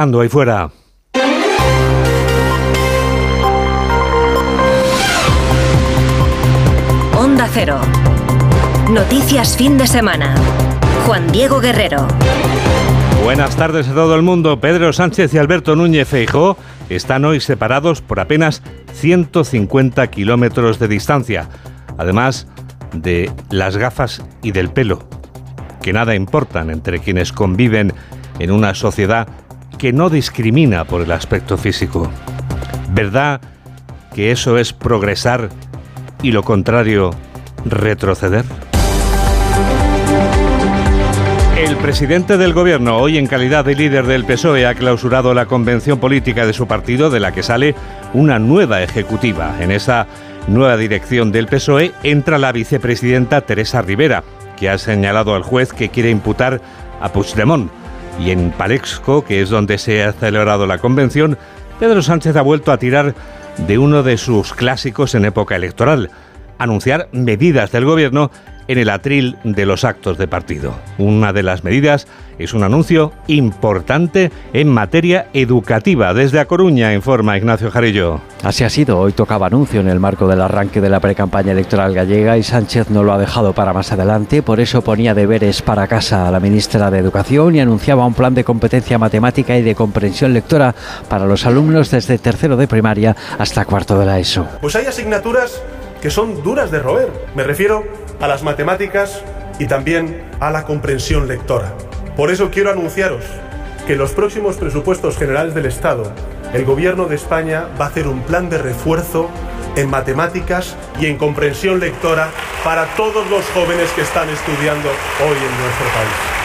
ando ahí fuera. Onda Cero. Noticias fin de semana. Juan Diego Guerrero. Buenas tardes a todo el mundo. Pedro Sánchez y Alberto Núñez Feijó están hoy separados por apenas 150 kilómetros de distancia. Además de las gafas y del pelo, que nada importan entre quienes conviven en una sociedad que no discrimina por el aspecto físico. ¿Verdad que eso es progresar y lo contrario, retroceder? El presidente del gobierno, hoy en calidad de líder del PSOE, ha clausurado la convención política de su partido, de la que sale una nueva ejecutiva. En esa nueva dirección del PSOE entra la vicepresidenta Teresa Rivera, que ha señalado al juez que quiere imputar a Puigdemont. Y en Palexco, que es donde se ha celebrado la convención, Pedro Sánchez ha vuelto a tirar de uno de sus clásicos en época electoral, anunciar medidas del gobierno en el atril de los actos de partido. Una de las medidas es un anuncio importante en materia educativa. Desde A Coruña informa Ignacio Jarillo. Así ha sido. Hoy tocaba anuncio en el marco del arranque de la precampaña electoral gallega y Sánchez no lo ha dejado para más adelante. Por eso ponía deberes para casa a la ministra de Educación y anunciaba un plan de competencia matemática y de comprensión lectora para los alumnos desde tercero de primaria hasta cuarto de la ESO. Pues hay asignaturas que son duras de roer. Me refiero a las matemáticas y también a la comprensión lectora. Por eso quiero anunciaros que en los próximos presupuestos generales del Estado, el Gobierno de España va a hacer un plan de refuerzo en matemáticas y en comprensión lectora para todos los jóvenes que están estudiando hoy en nuestro país.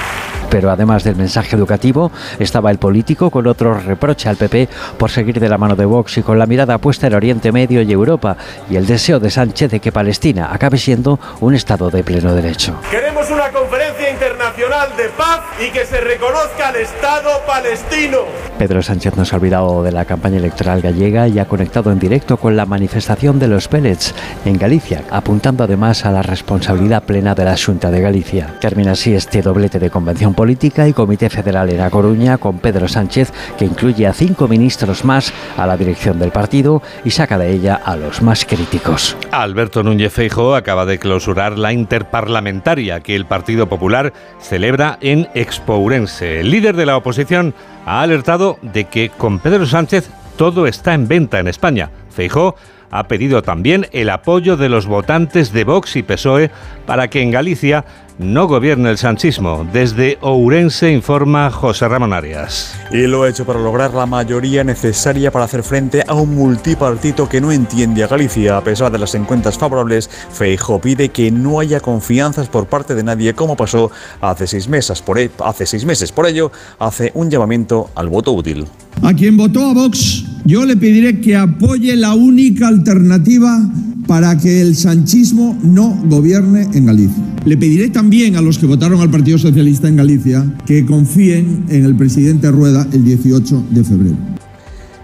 Pero además del mensaje educativo, estaba el político con otro reproche al PP por seguir de la mano de Vox y con la mirada puesta en Oriente Medio y Europa y el deseo de Sánchez de que Palestina acabe siendo un Estado de pleno derecho. Queremos una conferencia internacional de paz y que se reconozca al Estado palestino. Pedro Sánchez no se ha olvidado de la campaña electoral gallega y ha conectado en directo con la manifestación de los pellets en Galicia, apuntando además a la responsabilidad plena de la Junta de Galicia. Termina así este doblete de convención política y Comité Federal en A Coruña con Pedro Sánchez, que incluye a cinco ministros más a la dirección del partido y saca de ella a los más críticos. Alberto Núñez Feijo acaba de clausurar la interparlamentaria que el Partido Popular celebra en Expourense. El líder de la oposición ha alertado de que con Pedro Sánchez todo está en venta en España. Feijó ha pedido también el apoyo de los votantes de Vox y PSOE para que en Galicia no gobierne el sanchismo. Desde Ourense informa José Ramón Arias. Y lo ha hecho para lograr la mayoría necesaria para hacer frente a un multipartito que no entiende a Galicia. A pesar de las encuestas favorables, Feijo pide que no haya confianzas por parte de nadie como pasó hace seis meses. Por, e, hace seis meses. por ello, hace un llamamiento al voto útil. A quien votó a Vox, yo le pediré que apoye la única alternativa para que el sanchismo no gobierne en Galicia. Le pediré también a los que votaron al Partido Socialista en Galicia que confíen en el presidente Rueda el 18 de febrero.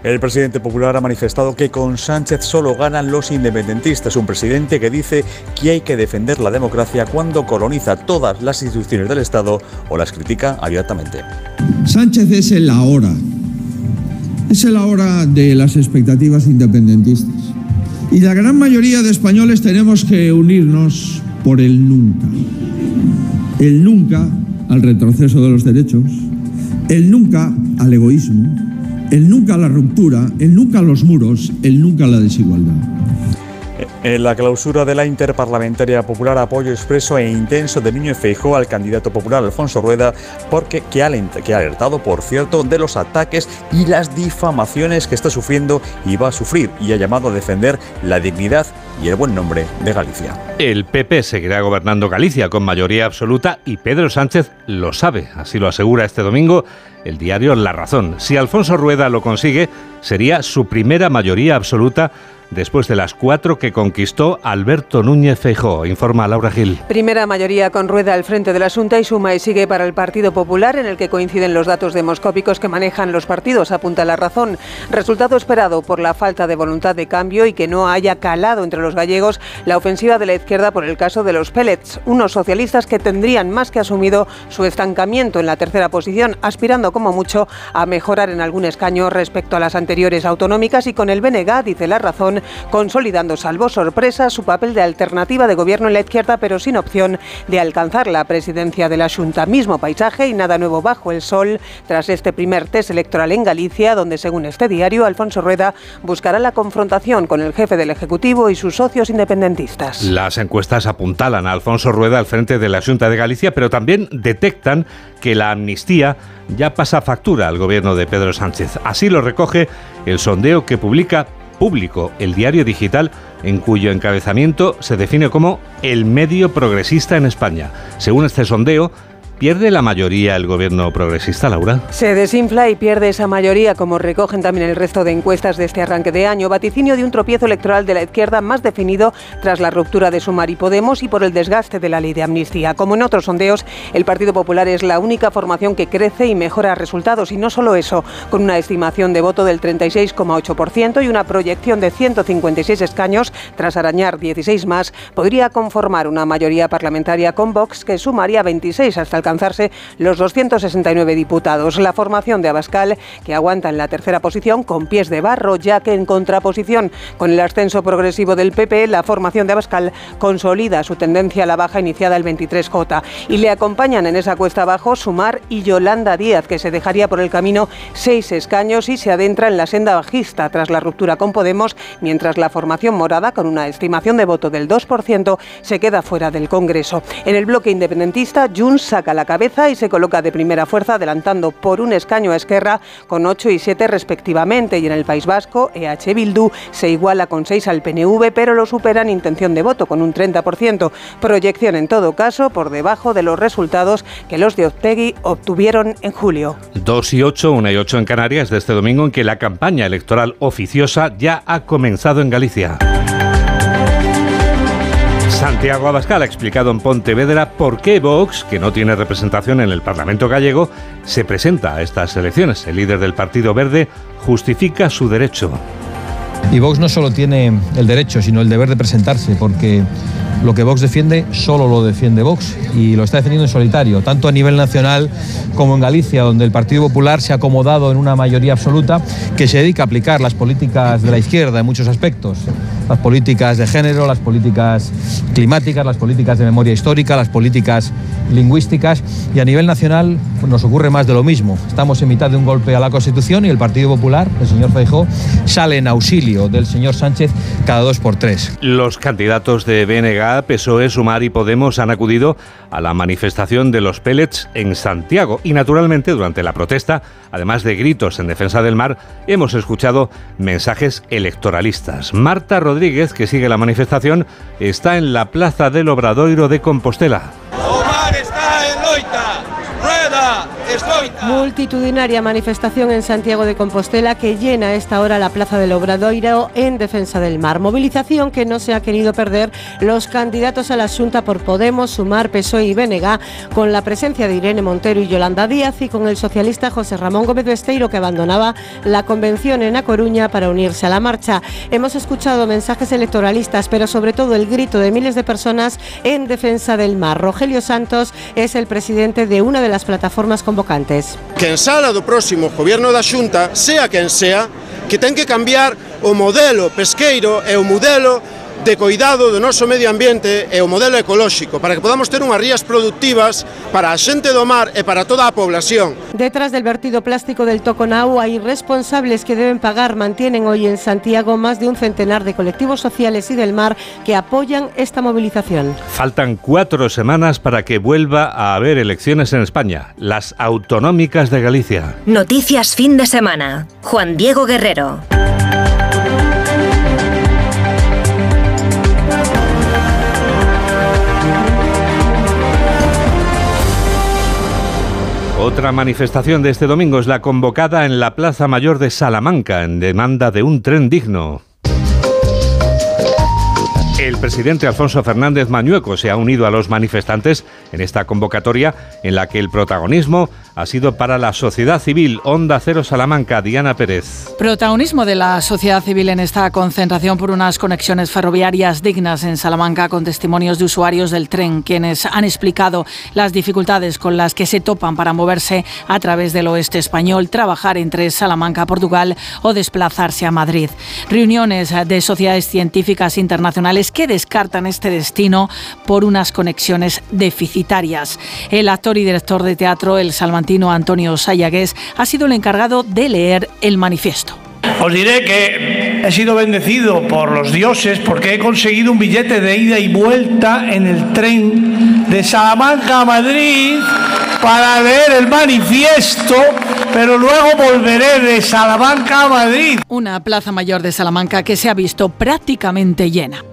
El presidente popular ha manifestado que con Sánchez solo ganan los independentistas, un presidente que dice que hay que defender la democracia cuando coloniza todas las instituciones del Estado o las critica abiertamente. Sánchez es el ahora, es el ahora de las expectativas independentistas. Y la gran mayoría de españoles tenemos que unirnos por el nunca. El nunca al retroceso de los derechos, el nunca al egoísmo, el nunca a la ruptura, el nunca a los muros, el nunca a la desigualdad. En la clausura de la Interparlamentaria Popular, apoyo expreso e intenso de Niño Feijó al candidato popular Alfonso Rueda, porque que ha alertado, por cierto, de los ataques y las difamaciones que está sufriendo y va a sufrir, y ha llamado a defender la dignidad y el buen nombre de Galicia. El PP seguirá gobernando Galicia con mayoría absoluta y Pedro Sánchez lo sabe, así lo asegura este domingo el diario La Razón. Si Alfonso Rueda lo consigue, sería su primera mayoría absoluta después de las cuatro que conquistó Alberto Núñez Feijóo, informa Laura Gil. Primera mayoría con rueda al frente de la y suma y sigue para el Partido Popular, en el que coinciden los datos demoscópicos que manejan los partidos, apunta la razón. Resultado esperado por la falta de voluntad de cambio y que no haya calado entre los gallegos la ofensiva de la izquierda por el caso de los pellets, unos socialistas que tendrían más que asumido su estancamiento en la tercera posición, aspirando como mucho a mejorar en algún escaño respecto a las anteriores autonómicas y con el BNG, dice la razón, consolidando salvo sorpresa su papel de alternativa de gobierno en la izquierda, pero sin opción de alcanzar la presidencia de la Junta. Mismo paisaje y nada nuevo bajo el sol tras este primer test electoral en Galicia, donde según este diario, Alfonso Rueda buscará la confrontación con el jefe del Ejecutivo y sus socios independentistas. Las encuestas apuntalan a Alfonso Rueda al frente de la Junta de Galicia, pero también detectan que la amnistía ya pasa factura al gobierno de Pedro Sánchez. Así lo recoge el sondeo que publica Público, el diario digital en cuyo encabezamiento se define como el medio progresista en España. Según este sondeo, ¿Pierde la mayoría el gobierno progresista, Laura? Se desinfla y pierde esa mayoría, como recogen también el resto de encuestas de este arranque de año. Vaticinio de un tropiezo electoral de la izquierda más definido tras la ruptura de Sumar y Podemos y por el desgaste de la ley de amnistía. Como en otros sondeos, el Partido Popular es la única formación que crece y mejora resultados. Y no solo eso, con una estimación de voto del 36,8% y una proyección de 156 escaños, tras arañar 16 más, podría conformar una mayoría parlamentaria con Vox que sumaría 26 hasta alcanzar los 269 diputados. La formación de Abascal, que aguanta en la tercera posición con pies de barro, ya que en contraposición con el ascenso progresivo del PP, la formación de Abascal consolida su tendencia a la baja iniciada el 23J. Y le acompañan en esa cuesta abajo Sumar y Yolanda Díaz, que se dejaría por el camino seis escaños y se adentra en la senda bajista tras la ruptura con Podemos, mientras la formación morada, con una estimación de voto del 2%, se queda fuera del Congreso. En el bloque independentista, Junts saca la cabeza y se coloca de primera fuerza, adelantando por un escaño a Esquerra con 8 y 7 respectivamente. Y en el País Vasco, EH Bildu se iguala con 6 al PNV, pero lo supera en intención de voto con un 30%. Proyección en todo caso por debajo de los resultados que los de Oztegui obtuvieron en julio. 2 y 8, 1 y 8 en Canarias de este domingo en que la campaña electoral oficiosa ya ha comenzado en Galicia. Santiago Abascal ha explicado en Pontevedra por qué Vox, que no tiene representación en el Parlamento gallego, se presenta a estas elecciones. El líder del Partido Verde justifica su derecho. Y Vox no solo tiene el derecho, sino el deber de presentarse, porque lo que Vox defiende solo lo defiende Vox y lo está defendiendo en solitario, tanto a nivel nacional como en Galicia, donde el Partido Popular se ha acomodado en una mayoría absoluta que se dedica a aplicar las políticas de la izquierda en muchos aspectos, las políticas de género, las políticas climáticas, las políticas de memoria histórica, las políticas lingüísticas y a nivel nacional nos ocurre más de lo mismo. Estamos en mitad de un golpe a la Constitución y el Partido Popular, el señor Feijó, sale en auxilio del señor Sánchez cada dos por tres. Los candidatos de BNG, PSOE, Sumar y Podemos han acudido a la manifestación de los pellets en Santiago y naturalmente durante la protesta, además de gritos en defensa del mar, hemos escuchado mensajes electoralistas. Marta Rodríguez, que sigue la manifestación, está en la Plaza del Obradoiro de Compostela. Multitudinaria manifestación en Santiago de Compostela que llena a esta hora la Plaza del Obradoiro en defensa del mar. Movilización que no se ha querido perder los candidatos a la Junta por Podemos, Sumar, PSOE y Benega, con la presencia de Irene Montero y Yolanda Díaz y con el socialista José Ramón Gómez Besteiro que abandonaba la convención en A Coruña para unirse a la marcha. Hemos escuchado mensajes electoralistas, pero sobre todo el grito de miles de personas en defensa del mar. Rogelio Santos es el presidente de una de las plataformas convocantes. Que en sala do próximo goberno da Xunta, sea quen sea, que ten que cambiar o modelo pesqueiro e o modelo de cuidado do noso medio ambiente e o modelo ecolóxico para que podamos ter unhas rías productivas para a xente do mar e para toda a población. Detrás del vertido plástico del Toconau hay responsables que deben pagar. Mantienen hoy en Santiago más de un centenar de colectivos sociales y del mar que apoyan esta movilización. Faltan cuatro semanas para que vuelva a haber elecciones en España, las autonómicas de Galicia. Noticias fin de semana. Juan Diego Guerrero. Otra manifestación de este domingo es la convocada en la Plaza Mayor de Salamanca en demanda de un tren digno. El presidente Alfonso Fernández Mañueco se ha unido a los manifestantes en esta convocatoria en la que el protagonismo ha sido para la sociedad civil. Onda Cero Salamanca, Diana Pérez. Protagonismo de la sociedad civil en esta concentración por unas conexiones ferroviarias dignas en Salamanca con testimonios de usuarios del tren, quienes han explicado las dificultades con las que se topan para moverse a través del oeste español, trabajar entre Salamanca, Portugal o desplazarse a Madrid. Reuniones de sociedades científicas internacionales que descartan este destino por unas conexiones deficitarias. El actor y director de teatro, el Salman Antonio Sayagués ha sido el encargado de leer el manifiesto. Os diré que he sido bendecido por los dioses porque he conseguido un billete de ida y vuelta en el tren de Salamanca a Madrid para leer el manifiesto, pero luego volveré de Salamanca a Madrid. Una plaza mayor de Salamanca que se ha visto prácticamente llena.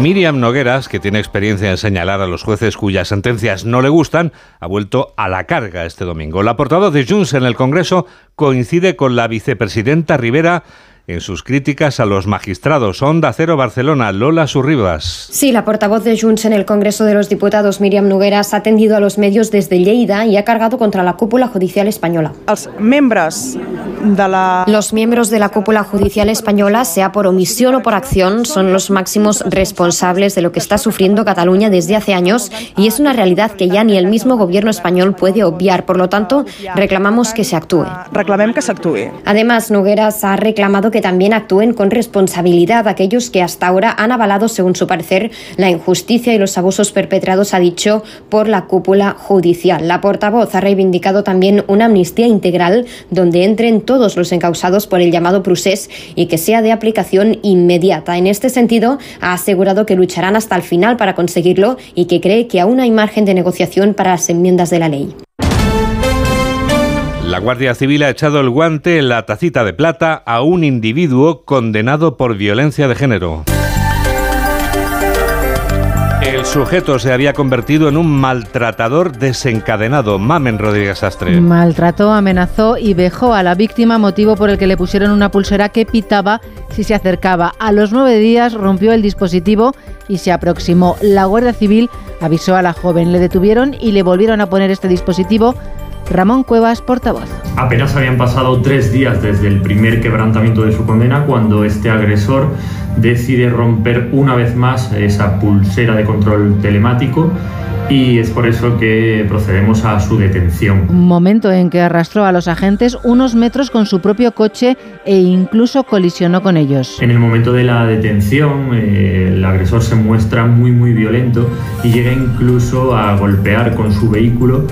Miriam Nogueras, que tiene experiencia en señalar a los jueces cuyas sentencias no le gustan, ha vuelto a la carga este domingo. La portavoz de Junts en el Congreso coincide con la vicepresidenta Rivera en sus críticas a los magistrados. Onda Cero Barcelona, Lola Surribas. Sí, la portavoz de Junts en el Congreso de los Diputados, Miriam Nogueras, ha atendido a los medios desde Lleida y ha cargado contra la cúpula judicial española. Los miembros de la... Los miembros de la cúpula judicial española, sea por omisión o por acción, son los máximos responsables de lo que está sufriendo Cataluña desde hace años y es una realidad que ya ni el mismo gobierno español puede obviar. Por lo tanto, reclamamos que se actúe. Reclamem que s'actuï. Además, Nogueras ha reclamado que también actúen con responsabilidad aquellos que hasta ahora han avalado, según su parecer, la injusticia y los abusos perpetrados, ha dicho, por la cúpula judicial. La portavoz ha reivindicado también una amnistía integral donde entren todos los encausados por el llamado procés y que sea de aplicación inmediata. En este sentido, ha asegurado que lucharán hasta el final para conseguirlo y que cree que aún hay margen de negociación para las enmiendas de la ley. La Guardia Civil ha echado el guante en la tacita de plata a un individuo condenado por violencia de género. El sujeto se había convertido en un maltratador desencadenado. Mamen Rodríguez Astre. Maltrató, amenazó y vejó a la víctima, motivo por el que le pusieron una pulsera que pitaba si se acercaba. A los nueve días rompió el dispositivo y se aproximó. La Guardia Civil avisó a la joven. Le detuvieron y le volvieron a poner este dispositivo. Ramón Cuevas, portavoz. Apenas habían pasado tres días desde el primer quebrantamiento de su condena cuando este agresor decide romper una vez más esa pulsera de control telemático y es por eso que procedemos a su detención. Un momento en que arrastró a los agentes unos metros con su propio coche e incluso colisionó con ellos. En el momento de la detención, eh, el agresor se muestra muy muy violento y llega incluso a golpear con su vehículo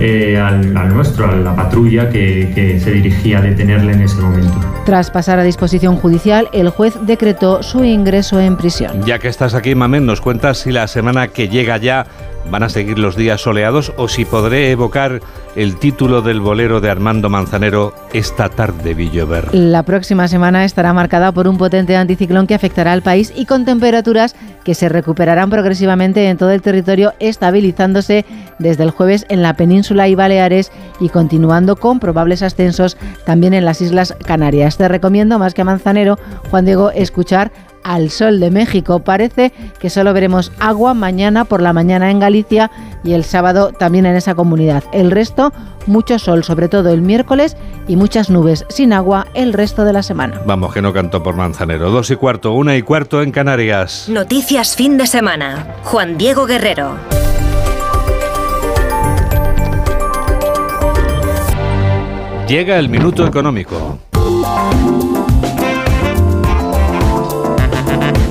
eh, al, al, nuestro, a la patrulla que, que se dirigía a detenerle en ese momento. Tras pasar a disposición judicial, el juez decretó su ingreso en prisión. Ya que estás aquí, Mamen, nos cuentas si la semana que llega ya van a seguir los días soleados o si podré evocar el título del bolero de Armando Manzanero, Esta tarde vi llover. La próxima semana estará marcada por un potente anticiclón que afectará al país y con temperaturas que se recuperarán progresivamente en todo el territorio, estabilizándose desde el jueves en la península y Baleares y continuando con probables ascensos también en las Islas Canarias. Te recomiendo, más que a Manzanero, Juan Diego, escuchar al sol de México. Parece que solo veremos agua mañana por la mañana en Galicia y el sábado también en esa comunidad. El resto, mucho sol, sobre todo el miércoles, y muchas nubes sin agua el resto de la semana. Vamos, que no canto por Manzanero. Dos y cuarto, una y cuarto en Canarias. Noticias fin de semana. Juan Diego Guerrero. Llega el minuto económico.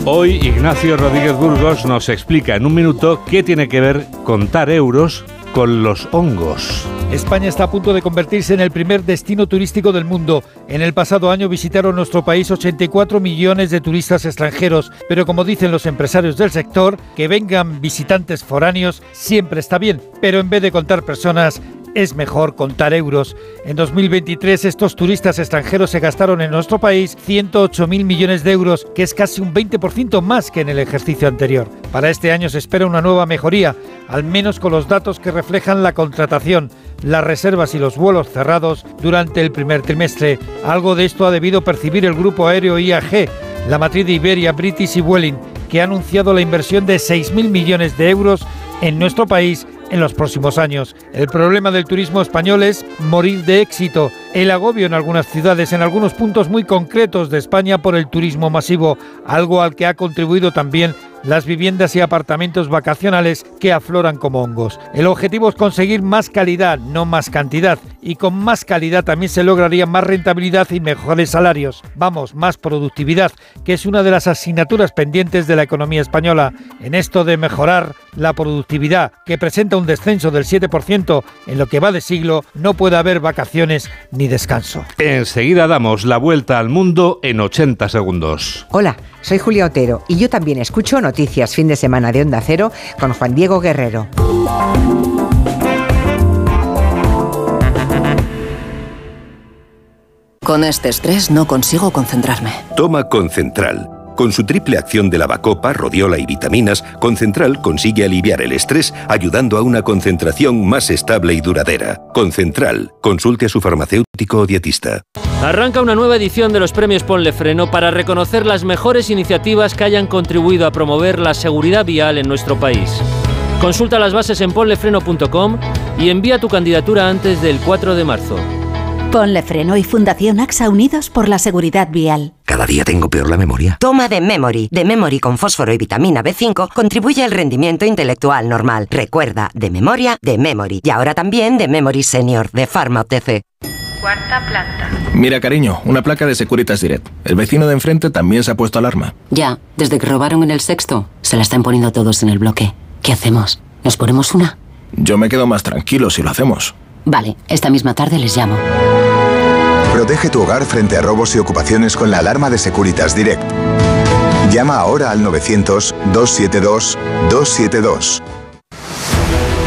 Hoy Ignacio Rodríguez Burgos nos explica en un minuto qué tiene que ver contar euros con los hongos. España está a punto de convertirse en el primer destino turístico del mundo. En el pasado año visitaron nuestro país 84 millones de turistas extranjeros, pero como dicen los empresarios del sector, que vengan visitantes foráneos siempre está bien, pero en vez de contar personas, es mejor contar euros. En 2023 estos turistas extranjeros se gastaron en nuestro país 108.000 millones de euros, que es casi un 20% más que en el ejercicio anterior. Para este año se espera una nueva mejoría, al menos con los datos que reflejan la contratación, las reservas y los vuelos cerrados durante el primer trimestre. Algo de esto ha debido percibir el grupo aéreo IAG, la matriz de Iberia, British y Vueling que ha anunciado la inversión de 6.000 millones de euros en nuestro país en los próximos años. El problema del turismo español es morir de éxito, el agobio en algunas ciudades, en algunos puntos muy concretos de España por el turismo masivo, algo al que ha contribuido también las viviendas y apartamentos vacacionales que afloran como hongos. El objetivo es conseguir más calidad, no más cantidad, y con más calidad también se lograría más rentabilidad y mejores salarios. Vamos, más productividad, que es una de las asignaturas pendientes de la economía española. En esto de mejorar la productividad, que presenta un descenso del 7% en lo que va de siglo, no puede haber vacaciones ni descanso. Enseguida damos la vuelta al mundo en 80 segundos. Hola, soy Julia Otero y yo también escucho Noticias Fin de Semana de Onda Cero con Juan Diego Guerrero. Con este estrés no consigo concentrarme. Toma Concentral. Con su triple acción de lavacopa, rodiola y vitaminas, Concentral consigue aliviar el estrés ayudando a una concentración más estable y duradera. Concentral. Consulte a su farmacéutico o dietista. Arranca una nueva edición de los premios Ponle Freno para reconocer las mejores iniciativas que hayan contribuido a promover la seguridad vial en nuestro país. Consulta las bases en ponlefreno.com y envía tu candidatura antes del 4 de marzo. Ponle Freno y Fundación AXA Unidos por la Seguridad Vial. Cada día tengo peor la memoria. Toma de Memory. De Memory con fósforo y vitamina B5 contribuye al rendimiento intelectual normal. Recuerda, de memoria, de Memory. Y ahora también de Memory Senior, de Pharma OTC. Cuarta planta. Mira, cariño, una placa de Securitas Direct. El vecino de enfrente también se ha puesto alarma. Ya, desde que robaron en el sexto, se la están poniendo todos en el bloque. ¿Qué hacemos? ¿Nos ponemos una? Yo me quedo más tranquilo si lo hacemos. Vale, esta misma tarde les llamo. Protege tu hogar frente a robos y ocupaciones con la alarma de Securitas Direct. Llama ahora al 900-272-272.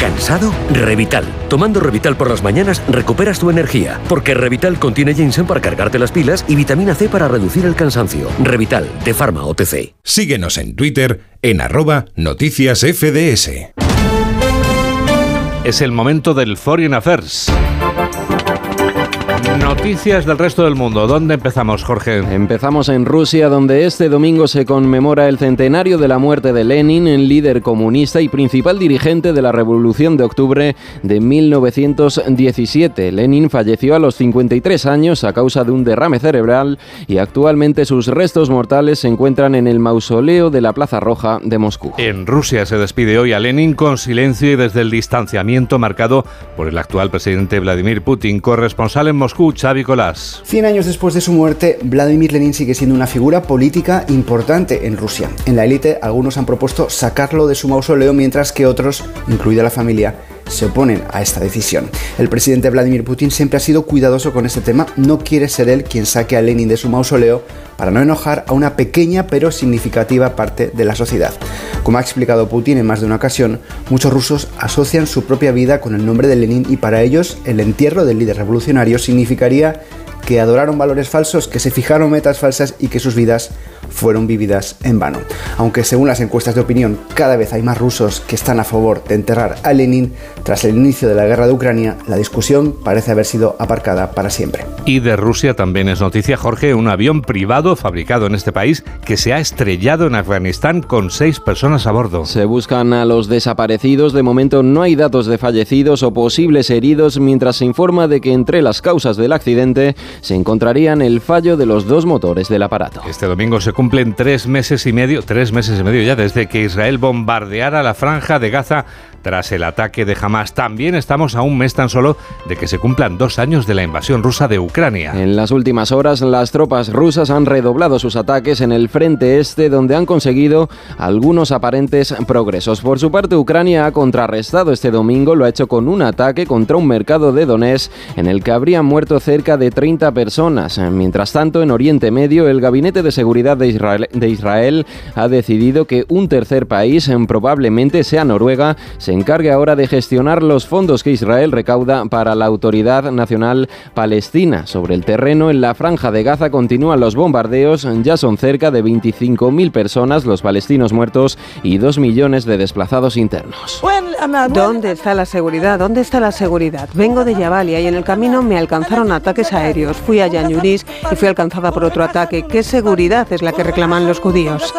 ¿Cansado? Revital. Tomando Revital por las mañanas recuperas tu energía, porque Revital contiene ginseng para cargarte las pilas y vitamina C para reducir el cansancio. Revital, de Pharma OTC. Síguenos en Twitter en arroba noticias FDS. Es el momento del Foreign Affairs. Noticias del resto del mundo. ¿Dónde empezamos, Jorge? Empezamos en Rusia, donde este domingo se conmemora el centenario de la muerte de Lenin, el líder comunista y principal dirigente de la Revolución de Octubre de 1917. Lenin falleció a los 53 años a causa de un derrame cerebral y actualmente sus restos mortales se encuentran en el mausoleo de la Plaza Roja de Moscú. En Rusia se despide hoy a Lenin con silencio y desde el distanciamiento marcado por el actual presidente Vladimir Putin, corresponsal en Moscú. Xavi Colás. Cien años después de su muerte, Vladimir Lenin sigue siendo una figura política importante en Rusia. En la élite, algunos han propuesto sacarlo de su mausoleo, mientras que otros, incluida la familia, se oponen a esta decisión. El presidente Vladimir Putin siempre ha sido cuidadoso con este tema, no quiere ser él quien saque a Lenin de su mausoleo para no enojar a una pequeña pero significativa parte de la sociedad. Como ha explicado Putin en más de una ocasión, muchos rusos asocian su propia vida con el nombre de Lenin y para ellos el entierro del líder revolucionario significaría que adoraron valores falsos, que se fijaron metas falsas y que sus vidas fueron vividas en vano. Aunque según las encuestas de opinión cada vez hay más rusos que están a favor de enterrar a Lenin, tras el inicio de la guerra de Ucrania, la discusión parece haber sido aparcada para siempre. Y de Rusia también es noticia, Jorge, un avión privado fabricado en este país que se ha estrellado en Afganistán con seis personas a bordo. Se buscan a los desaparecidos, de momento no hay datos de fallecidos o posibles heridos, mientras se informa de que entre las causas del accidente se encontrarían el fallo de los dos motores del aparato. Este domingo se cumplen tres meses y medio, tres meses y medio ya desde que Israel bombardeara la franja de Gaza tras el ataque de Hamas. También estamos a un mes tan solo de que se cumplan dos años de la invasión rusa de Ucrania. En las últimas horas, las tropas rusas han redoblado sus ataques en el frente este, donde han conseguido algunos aparentes progresos. Por su parte, Ucrania ha contrarrestado este domingo, lo ha hecho con un ataque contra un mercado de Donetsk en el que habrían muerto cerca de 30 personas. Mientras tanto, en Oriente Medio, el Gabinete de Seguridad de Israel, de Israel ha decidido que un tercer país, probablemente sea Noruega, se encargue ahora de gestionar los fondos que Israel recauda para la Autoridad Nacional Palestina. Sobre el terreno, en la franja de Gaza continúan los bombardeos, ya son cerca de 25.000 personas los palestinos muertos y 2 millones de desplazados internos. ¿Dónde está la seguridad? ¿Dónde está la seguridad? Vengo de Yabalia y en el camino me alcanzaron ataques aéreos. Fui a Yanyuris y fui alcanzada por otro ataque. ¿Qué seguridad es la que que reclaman los judíos.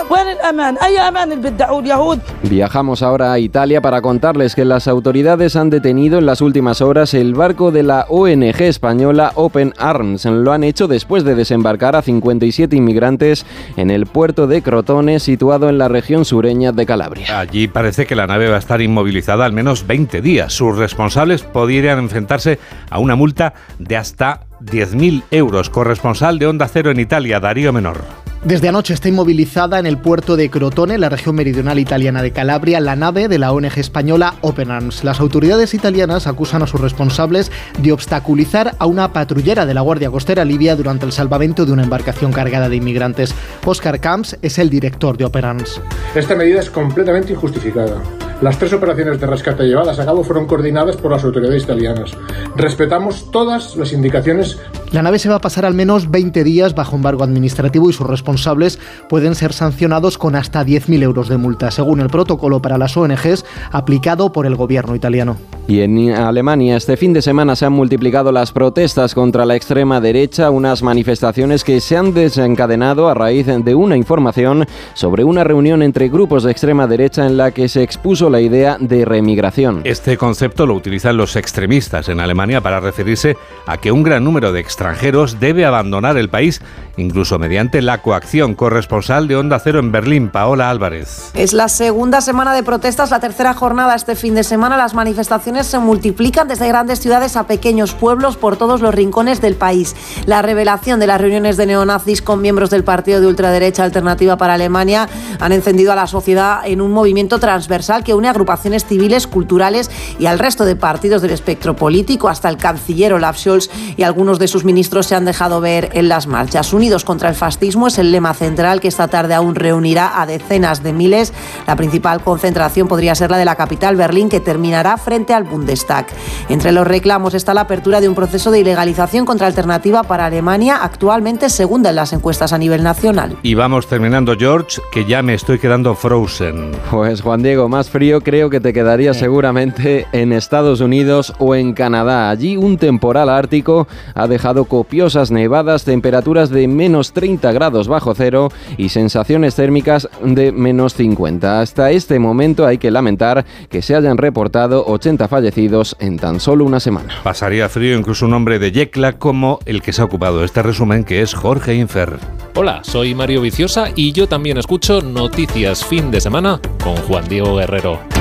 Viajamos ahora a Italia para contarles que las autoridades han detenido en las últimas horas el barco de la ONG española Open Arms. Lo han hecho después de desembarcar a 57 inmigrantes en el puerto de Crotone, situado en la región sureña de Calabria. Allí parece que la nave va a estar inmovilizada al menos 20 días. Sus responsables podrían enfrentarse a una multa de hasta 10.000 euros. Corresponsal de Onda Cero en Italia, Darío Menor. Desde anoche está inmovilizada en el puerto de Crotone, la región meridional italiana de Calabria, la nave de la ONG española Open Arms. Las autoridades italianas acusan a sus responsables de obstaculizar a una patrullera de la Guardia Costera Libia durante el salvamento de una embarcación cargada de inmigrantes. Oscar Camps es el director de Open Arms. Esta medida es completamente injustificada. Las tres operaciones de rescate llevadas a cabo fueron coordinadas por las autoridades italianas. Respetamos todas las indicaciones. La nave se va a pasar al menos 20 días bajo embargo administrativo y sus responsables pueden ser sancionados con hasta 10.000 euros de multa, según el protocolo para las ONGs aplicado por el gobierno italiano. Y en Alemania este fin de semana se han multiplicado las protestas contra la extrema derecha, unas manifestaciones que se han desencadenado a raíz de una información sobre una reunión entre grupos de extrema derecha en la que se expuso la idea de remigración. Este concepto lo utilizan los extremistas en Alemania para referirse a que un gran número de extranjeros debe abandonar el país, incluso mediante la coacción. Corresponsal de Onda Cero en Berlín, Paola Álvarez. Es la segunda semana de protestas, la tercera jornada este fin de semana. Las manifestaciones se multiplican desde grandes ciudades a pequeños pueblos por todos los rincones del país. La revelación de las reuniones de neonazis con miembros del partido de ultraderecha Alternativa para Alemania han encendido a la sociedad en un movimiento transversal que une agrupaciones civiles, culturales y al resto de partidos del espectro político. Hasta el canciller Olaf Scholz y algunos de sus ministros se han dejado ver en las marchas. Unidos contra el fascismo es el lema central que esta tarde aún reunirá a decenas de miles. La principal concentración podría ser la de la capital, Berlín, que terminará frente al Bundestag. Entre los reclamos está la apertura de un proceso de ilegalización contra alternativa para Alemania, actualmente segunda en las encuestas a nivel nacional. Y vamos terminando, George, que ya me estoy quedando frozen. Pues Juan Diego, más frío creo que te quedaría seguramente en Estados Unidos o en Canadá. Allí un temporal ártico ha dejado copiosas nevadas, temperaturas de menos 30 grados bajo cero y sensaciones térmicas de menos 50. Hasta este momento hay que lamentar que se hayan reportado 80 fallecidos en tan solo una semana. Pasaría frío incluso un hombre de Yecla como el que se ha ocupado de este resumen, que es Jorge Infer. Hola, soy Mario Viciosa y yo también escucho Noticias Fin de Semana con Juan Diego Guerrero.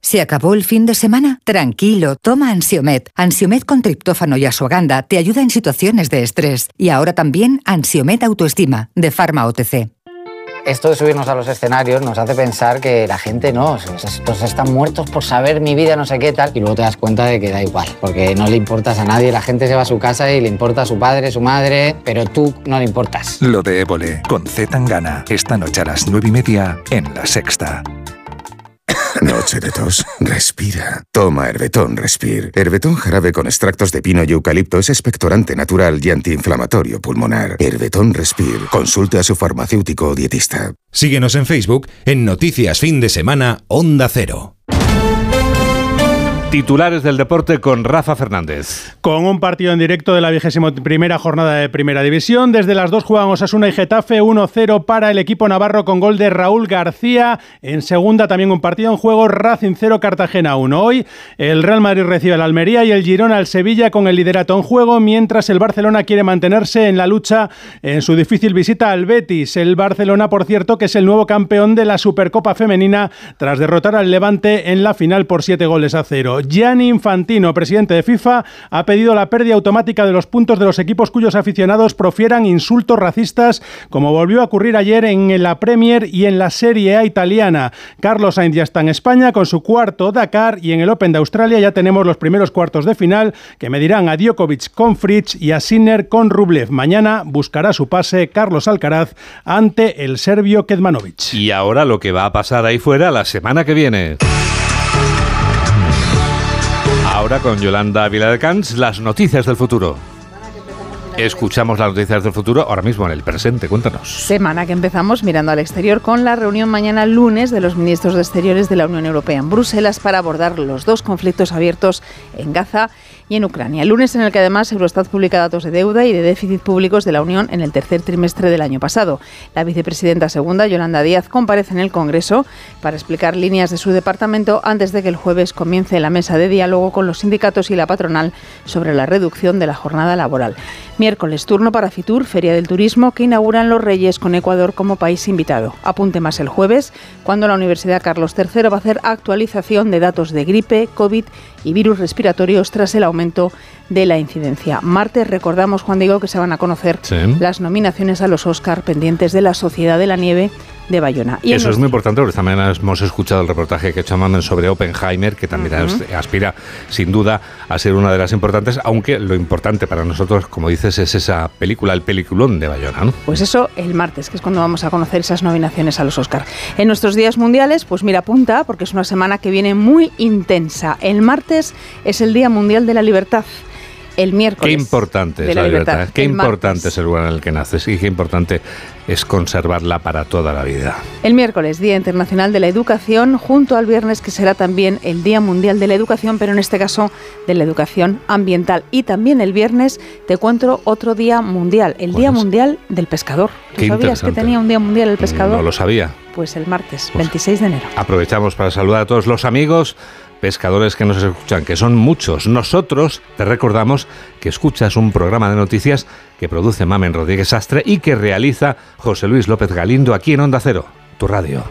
¿Se acabó el fin de semana? Tranquilo, toma Ansiomet. Ansiomet con triptófano y asuaganda te ayuda en situaciones de estrés. Y ahora también Ansiomet Autoestima, de Pharma OTC. Esto de subirnos a los escenarios nos hace pensar que la gente no, estos están muertos por saber mi vida, no sé qué tal, y luego te das cuenta de que da igual, porque no le importas a nadie, la gente se va a su casa y le importa a su padre, su madre, pero tú no le importas. Lo de Évole, con Z Tangana, esta noche a las nueve y media en La Sexta. Noche de tos. Respira. Toma Herbetón Respir. Herbetón jarabe con extractos de pino y eucalipto es expectorante natural y antiinflamatorio pulmonar. Herbetón Respir. Consulte a su farmacéutico o dietista. Síguenos en Facebook en Noticias Fin de Semana Onda Cero. Titulares del deporte con Rafa Fernández. Con un partido en directo de la vigésima primera jornada de Primera División. Desde las dos juegan Osasuna y Getafe 1-0 para el equipo navarro con gol de Raúl García. En segunda también un partido en juego Racing 0 Cartagena 1. Hoy el Real Madrid recibe al Almería y el Girona al Sevilla con el liderato en juego, mientras el Barcelona quiere mantenerse en la lucha en su difícil visita al Betis. El Barcelona, por cierto, que es el nuevo campeón de la Supercopa Femenina tras derrotar al Levante en la final por 7 goles a 0. Gianni Infantino, presidente de FIFA, ha pedido la pérdida automática de los puntos de los equipos cuyos aficionados profieran insultos racistas, como volvió a ocurrir ayer en la Premier y en la Serie A italiana. Carlos Sainz ya está en España con su cuarto Dakar y en el Open de Australia ya tenemos los primeros cuartos de final que medirán a Djokovic con Fritz y a Sinner con Rublev. Mañana buscará su pase Carlos Alcaraz ante el serbio Kedmanovic. Y ahora lo que va a pasar ahí fuera la semana que viene. Ahora con Yolanda Viladecans, las noticias del futuro. Escuchamos las noticias del futuro ahora mismo en el presente. Cuéntanos. Semana que empezamos mirando al exterior con la reunión mañana lunes de los ministros de Exteriores de la Unión Europea en Bruselas para abordar los dos conflictos abiertos en Gaza y en Ucrania. El lunes en el que además Eurostat publica datos de deuda y de déficit públicos de la Unión en el tercer trimestre del año pasado. La vicepresidenta segunda, Yolanda Díaz, comparece en el Congreso para explicar líneas de su departamento antes de que el jueves comience la mesa de diálogo con los sindicatos y la patronal sobre la reducción de la jornada laboral. Miércoles, turno para Fitur, Feria del Turismo, que inauguran los Reyes con Ecuador como país invitado. Apunte más el jueves, cuando la Universidad Carlos III va a hacer actualización de datos de gripe, COVID y virus respiratorios tras el aumento momento de la incidencia. Martes recordamos, Juan Diego, que se van a conocer las nominaciones a los Oscar pendientes de la Sociedad de la Nieve de Bayona. Y Eso es muy importante porque también hemos escuchado el reportaje que ha hecho sobre Oppenheimer, que también aspira sin duda a ser una de las importantes, aunque lo importante para nosotros, como dices, es esa película, el peliculón de Bayona. ¿no? Pues eso el martes, que es cuando vamos a conocer esas nominaciones a los Oscar. En nuestros días mundiales, pues mira, apunta, porque es una semana que viene muy intensa. El martes es el Día Mundial de la Libertad el miércoles. Qué importante es la, libertad. Qué importante es el lugar en el que naces y qué importante es conservarla para toda la vida. El miércoles, Día Internacional de la Educación, junto al viernes que será también el Día Mundial de la Educación, pero en este caso de la educación ambiental. Y también el viernes te encuentro otro Día Mundial, el Día Mundial del Pescador. ¿Tú sabías que tenía un Día Mundial el Pescador? No lo sabía. Pues el martes, 26 pues de enero. Aprovechamos para saludar a todos los amigos pescadores que nos escuchan, que son muchos. Nosotros te recordamos que escuchas un programa de noticias que produce Mamen Rodríguez Astre y que realiza José Luis López Galindo aquí en Onda Cero, tu radio.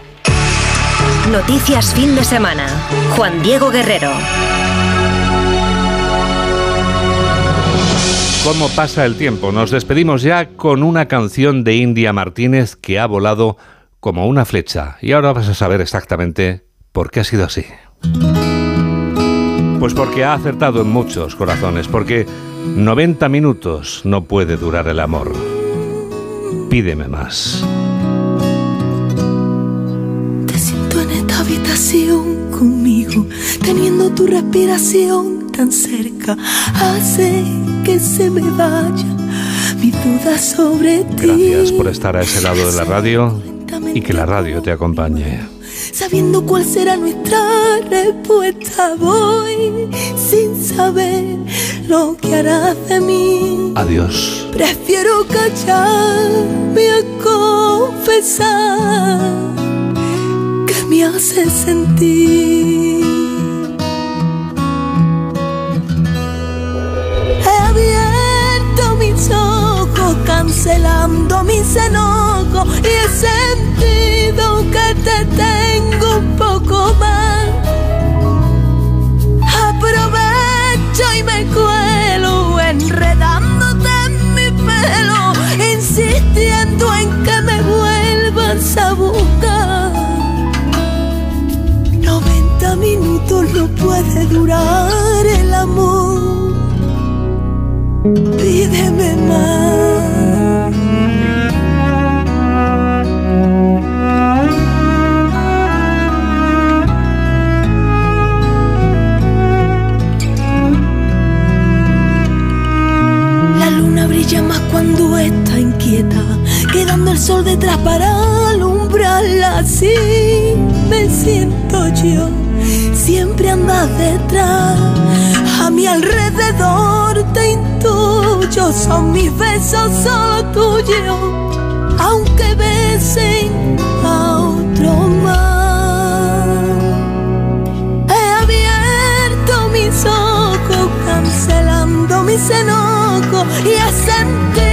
Noticias fin de semana. Juan Diego Guerrero. ¿Cómo pasa el tiempo? Nos despedimos ya con una canción de India Martínez que ha volado como una flecha. Y ahora vas a saber exactamente por qué ha sido así. Pues porque ha acertado en muchos corazones, porque 90 minutos no puede durar el amor. Pídeme más. Te siento en esta habitación conmigo, teniendo tu respiración tan cerca, hace que se me vaya mi duda sobre ti. Gracias por estar a ese lado de la radio y que la radio te acompañe sabiendo cuál será nuestra respuesta. Voy sin saber lo que harás de mí. Adiós. Prefiero callarme a confesar que me hace sentir. Ojos, cancelando mis enojos y he sentido que te tengo un poco más. Aprovecho y me cuelo enredándote en mi pelo, insistiendo en que me vuelvas a buscar. 90 minutos no puede durar el amor. Pídeme más. Detrás, a mi alrededor te intuyo, son mis besos solo tuyos, aunque besen a otro más. He abierto mis ojos, cancelando mis enojos y he te